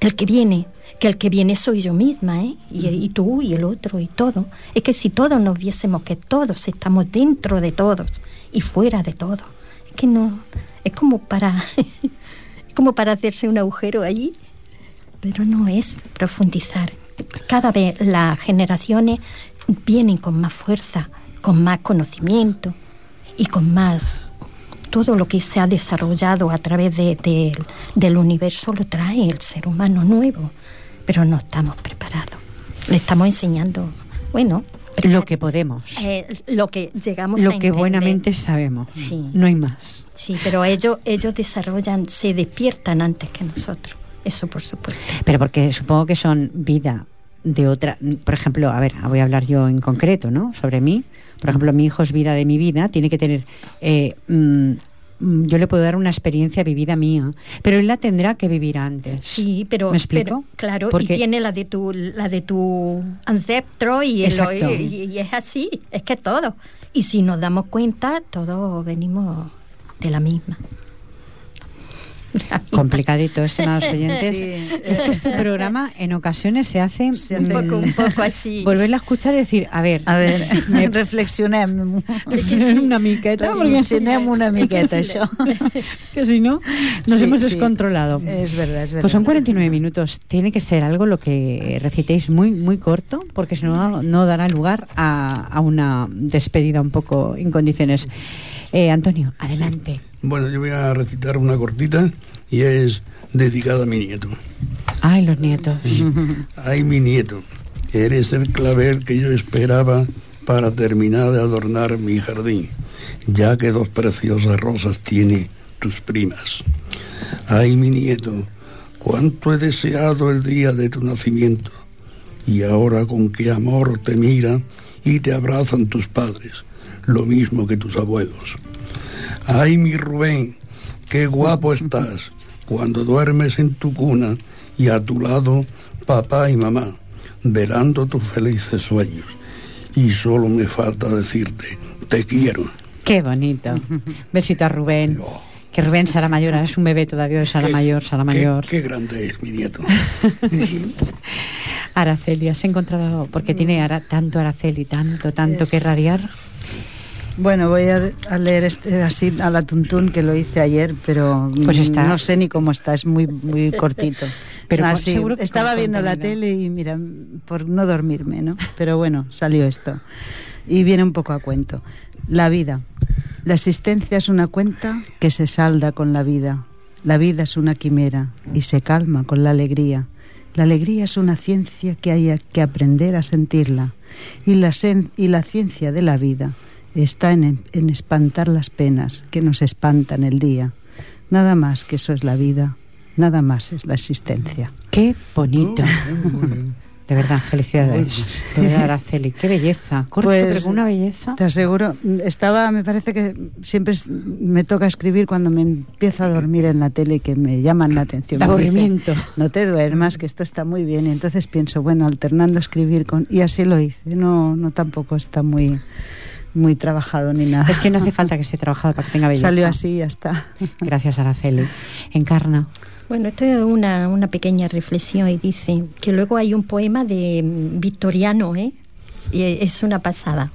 el que viene, que el que viene soy yo misma, ¿eh? Y, y tú y el otro y todo. Es que si todos nos viésemos que todos estamos dentro de todos y fuera de todos, es que no, es como para, como para hacerse un agujero allí, pero no es profundizar. Cada vez las generaciones vienen con más fuerza, con más conocimiento y con más todo lo que se ha desarrollado a través de- de- del universo lo trae el ser humano nuevo, pero no estamos preparados. Le estamos enseñando, bueno, Lo que podemos, eh, lo que llegamos a lo que buenamente sabemos. Sí. No hay más. Sí, pero ellos ellos desarrollan, se despiertan antes que nosotros. Eso por supuesto. Pero porque supongo que son vida de otra. Por ejemplo, a ver, voy a hablar yo en concreto, ¿no? Sobre mí. Por ejemplo, mi hijo es vida de mi vida, tiene que tener. eh, mm, yo le puedo dar una experiencia vivida mía, pero él la tendrá que vivir antes. Sí, pero, ¿Me explico? pero, claro, Porque- y tiene la de tu la de tu ancestro y, el- y, y es así, es que todo. Y si nos damos cuenta, todos venimos de la misma. Complicadito, estimados oyentes. Sí. Es que este programa en ocasiones se hace, Se Un hace- mm, poco, un poco así. volverla a escuchar y decir, a ver, A ver, reflexionem. una miqueta, Reflexionem una miqueta, això. que si no nos Sí, hemos sí. descontrolado. Es verdad, es verdad. Pues son 49 minutos. Tiene que ser algo lo que recitéis muy muy corto, porque si no, no dará lugar a, a una despedida un poco en condiciones. Eh, Antonio, adelante. Bueno, yo voy a recitar una cortita y es dedicada a mi nieto. Ay, los nietos. Ay, mi nieto, eres el clavel que yo esperaba para terminar de adornar mi jardín, ya que dos preciosas rosas tiene tus primas. Ay, mi nieto, cuánto he deseado el día de tu nacimiento, y ahora con qué amor te miran y te abrazan tus padres, lo mismo que tus abuelos. Ay, mi Rubén, qué guapo estás cuando duermes en tu cuna y a tu lado papá y mamá, velando tus felices sueños. Y solo me falta decirte, te quiero. Qué bonito. Besito a Rubén. Oh, Que Rubén Sara Mayor es un bebé todavía de Sara qué- Mayor, Sara qué- Mayor. Qué, grande es mi nieto. Araceli, ¿has encontrado? Porque tiene ara- tanto Araceli, tanto, tanto que radiar. Bueno, voy a, a leer este así a la tuntún que lo hice ayer, pero Pues mm, está. no sé ni cómo está, es muy muy cortito. Pero con- Así, seguro que estaba viendo la tele y mira, por no dormirme, ¿no? Pero bueno, salió esto. Y viene un poco a cuento. La vida. La existencia es una cuenta que se salda con la vida. La vida es una quimera y se calma con la alegría. La alegría es una ciencia que hay que aprender a sentirla. Y la, sen- y la ciencia de la vida está en, en espantar las penas que nos espantan el día. Nada más que eso es la vida, nada más es la existencia. Qué bonito. Muy bien. De verdad, felicidades. De verdad, Araceli, qué belleza. Corto, Pues, pero una belleza. Te aseguro, estaba, me parece que siempre me toca escribir cuando me empiezo a dormir en la tele y que me llaman la atención. Aburrimiento. no te duermas, que esto está muy bien. Y entonces pienso, bueno, alternando escribir con... Y así lo hice. No, no tampoco está muy, muy trabajado ni nada. Es que no hace falta que esté trabajado para que tenga belleza. Salió así y ya está. Gracias, Araceli. Encarna. Bueno, esto es una, una pequeña reflexión y dice que luego hay un poema de mm, Victoriano, ¿eh? Y es una pasada.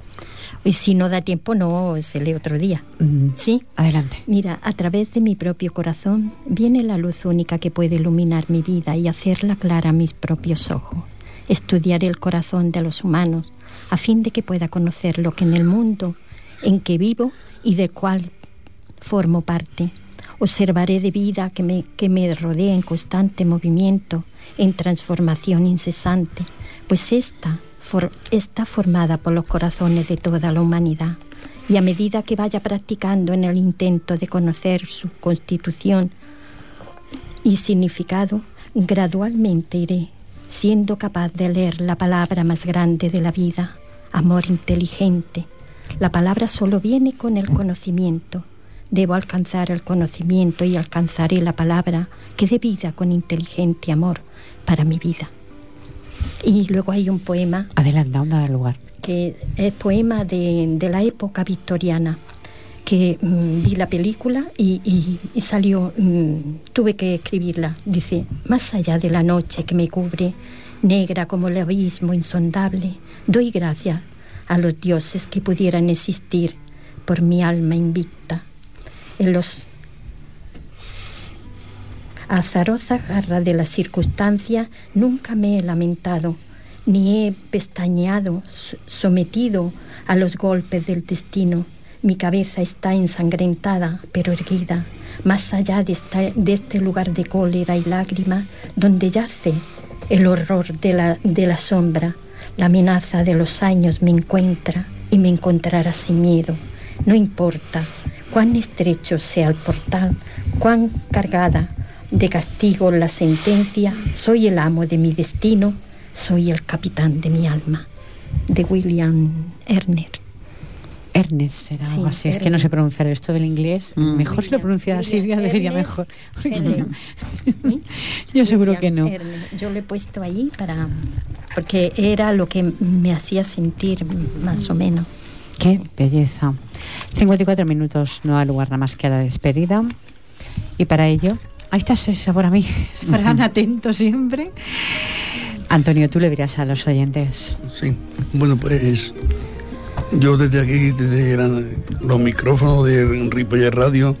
Y si no da tiempo, no se lee otro día. Mm, ¿Sí? Adelante. Mira, a través de mi propio corazón viene la luz única que puede iluminar mi vida y hacerla clara a mis propios ojos. Estudiaré el corazón de los humanos a fin de que pueda conocer lo que en el mundo en que vivo y del cual formo parte. Observaré de vida que me, que me rodea en constante movimiento, en transformación incesante, pues esta está formada por los corazones de toda la humanidad. Y a medida que vaya practicando en el intento de conocer su constitución y significado, gradualmente iré siendo capaz de leer la palabra más grande de la vida, amor inteligente. La palabra solo viene con el conocimiento. Debo alcanzar el conocimiento y alcanzaré la palabra que dé vida con inteligente amor para mi vida. Y luego hay un poema Adelante, aún da lugar. que es poema de, de la época victoriana, que mm, vi la película y, salió, mm, tuve que escribirla. Dice, más allá de la noche que me cubre, negra como el abismo insondable, doy gracias a los dioses que pudieran existir por mi alma invicta. En los azarosa garra de las circunstancias nunca me he lamentado, ni he pestañeado, so- sometido a los golpes del destino. Mi cabeza está ensangrentada, pero erguida, más allá de, este lugar de cólera y lágrima, donde yace el horror de la, de la sombra. La amenaza de los años me encuentra y me encontrará sin miedo. No importa cuán estrecho sea el portal, cuán cargada de castigo la sentencia, soy el amo de mi destino, soy el capitán de mi alma. De William Erner. Ernest será algo Sí, así. Es que no Ernest. sé pronunciar esto del inglés. Mm. Mejor si lo pronunciara Silvia, debería Ernest mejor. ¿Sí? Yo seguro que no. Erner. Yo lo he puesto ahí para porque era lo que me hacía sentir más o menos. Qué belleza. 54 minutos, no hay lugar nada más que a la despedida. Y para ello, ahí está ese sabor a mí. Estarán atentos siempre. Antonio, tú le dirás a los oyentes. Sí, bueno, pues yo desde aquí, desde los micrófonos de Ripollet Radio,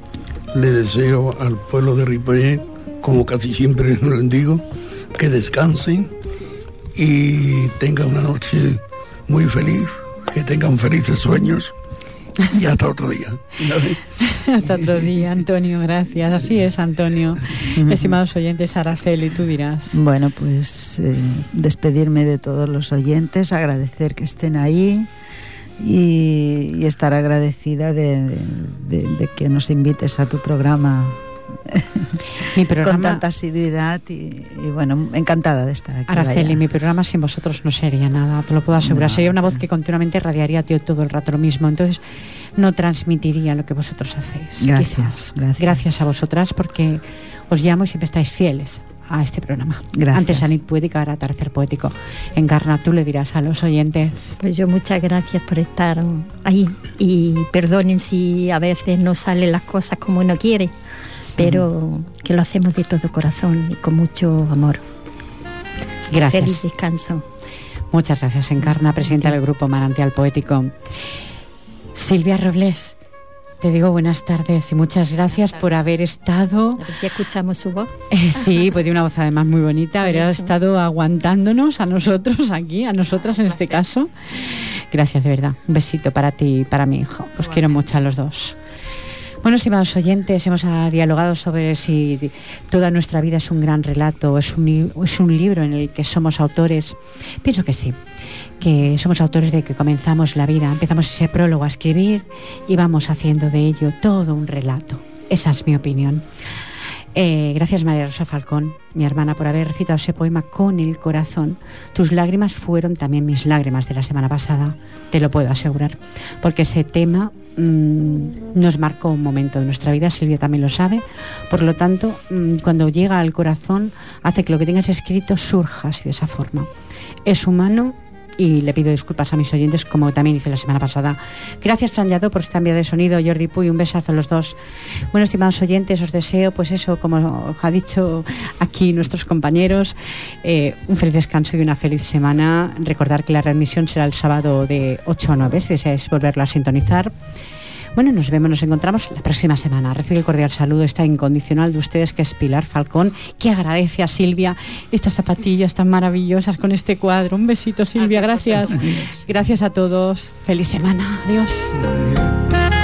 le deseo al pueblo de Ripollet, como casi siempre lo digo, que descansen y tengan una noche muy feliz, que tengan felices sueños y hasta otro día. Hasta otro día, Antonio, gracias. Así es, Antonio. Estimados oyentes, Araceli, tú dirás. Bueno, pues eh, despedirme de todos los oyentes, agradecer que estén ahí, y, estar agradecida de, que nos invites a tu programa. con tanta asiduidad y, bueno, encantada de estar aquí. Araceli, mi programa sin vosotros no sería nada, te lo puedo asegurar. sería una voz que continuamente radiaría todo el rato lo mismo. Entonces, no transmitiría lo que vosotros hacéis. Gracias, gracias. Gracias a vosotras porque os llamo y siempre estáis fieles a este programa. Gracias. Antes Anit Poética, ahora Tercer Poético. Encarna, tú le dirás a los oyentes. Pues yo muchas gracias por estar ahí y perdonen si a veces no salen las cosas como uno quiere, pero que lo hacemos de todo corazón y con mucho amor. Gracias. Feliz descanso. Muchas gracias, Encarna, presidenta del Grupo Manantial Poético. Silvia Robles, te digo buenas tardes y muchas gracias por haber estado. A ver si escuchamos su voz. Eh, sí, pues tiene una voz además muy bonita, haber estado aguantándonos a nosotros aquí, a nosotras en este caso. Gracias, de verdad. Un besito para ti y para mi hijo. Os quiero mucho a los dos. Bueno, estimados oyentes, hemos dialogado sobre si toda nuestra vida es un gran relato es un, es un libro en el que somos autores. Pienso que sí que somos autores de que comenzamos la vida, empezamos ese prólogo a escribir y vamos haciendo de ello todo un relato. Esa es mi opinión. Eh, gracias María Rosa Falcón, mi hermana, por haber recitado ese poema con el corazón. Tus lágrimas fueron también mis lágrimas de la semana pasada, te lo puedo asegurar, porque ese tema mm, nos marcó un momento de nuestra vida, Silvia también lo sabe, por lo tanto, mm, cuando llega al corazón, hace que lo que tengas escrito surja así de esa forma. Es humano, y le pido disculpas a mis oyentes, como también hice la semana pasada. Gracias, Fran por esta envía de sonido. Jordi Puy, un besazo a los dos. Bueno, estimados oyentes, os deseo, pues eso, como ha dicho aquí nuestros compañeros, eh, un feliz descanso y una feliz semana. Recordar que la readmisión será el sábado de 8 a 9, si deseáis volverla a sintonizar. Bueno, nos vemos, nos encontramos la próxima semana. Recibe el cordial saludo, esta incondicional de ustedes, que es Pilar Falcón, que agradece a Silvia estas zapatillas tan maravillosas con este cuadro. Un besito, Silvia, gracias. Gracias a todos. Feliz semana. Adiós.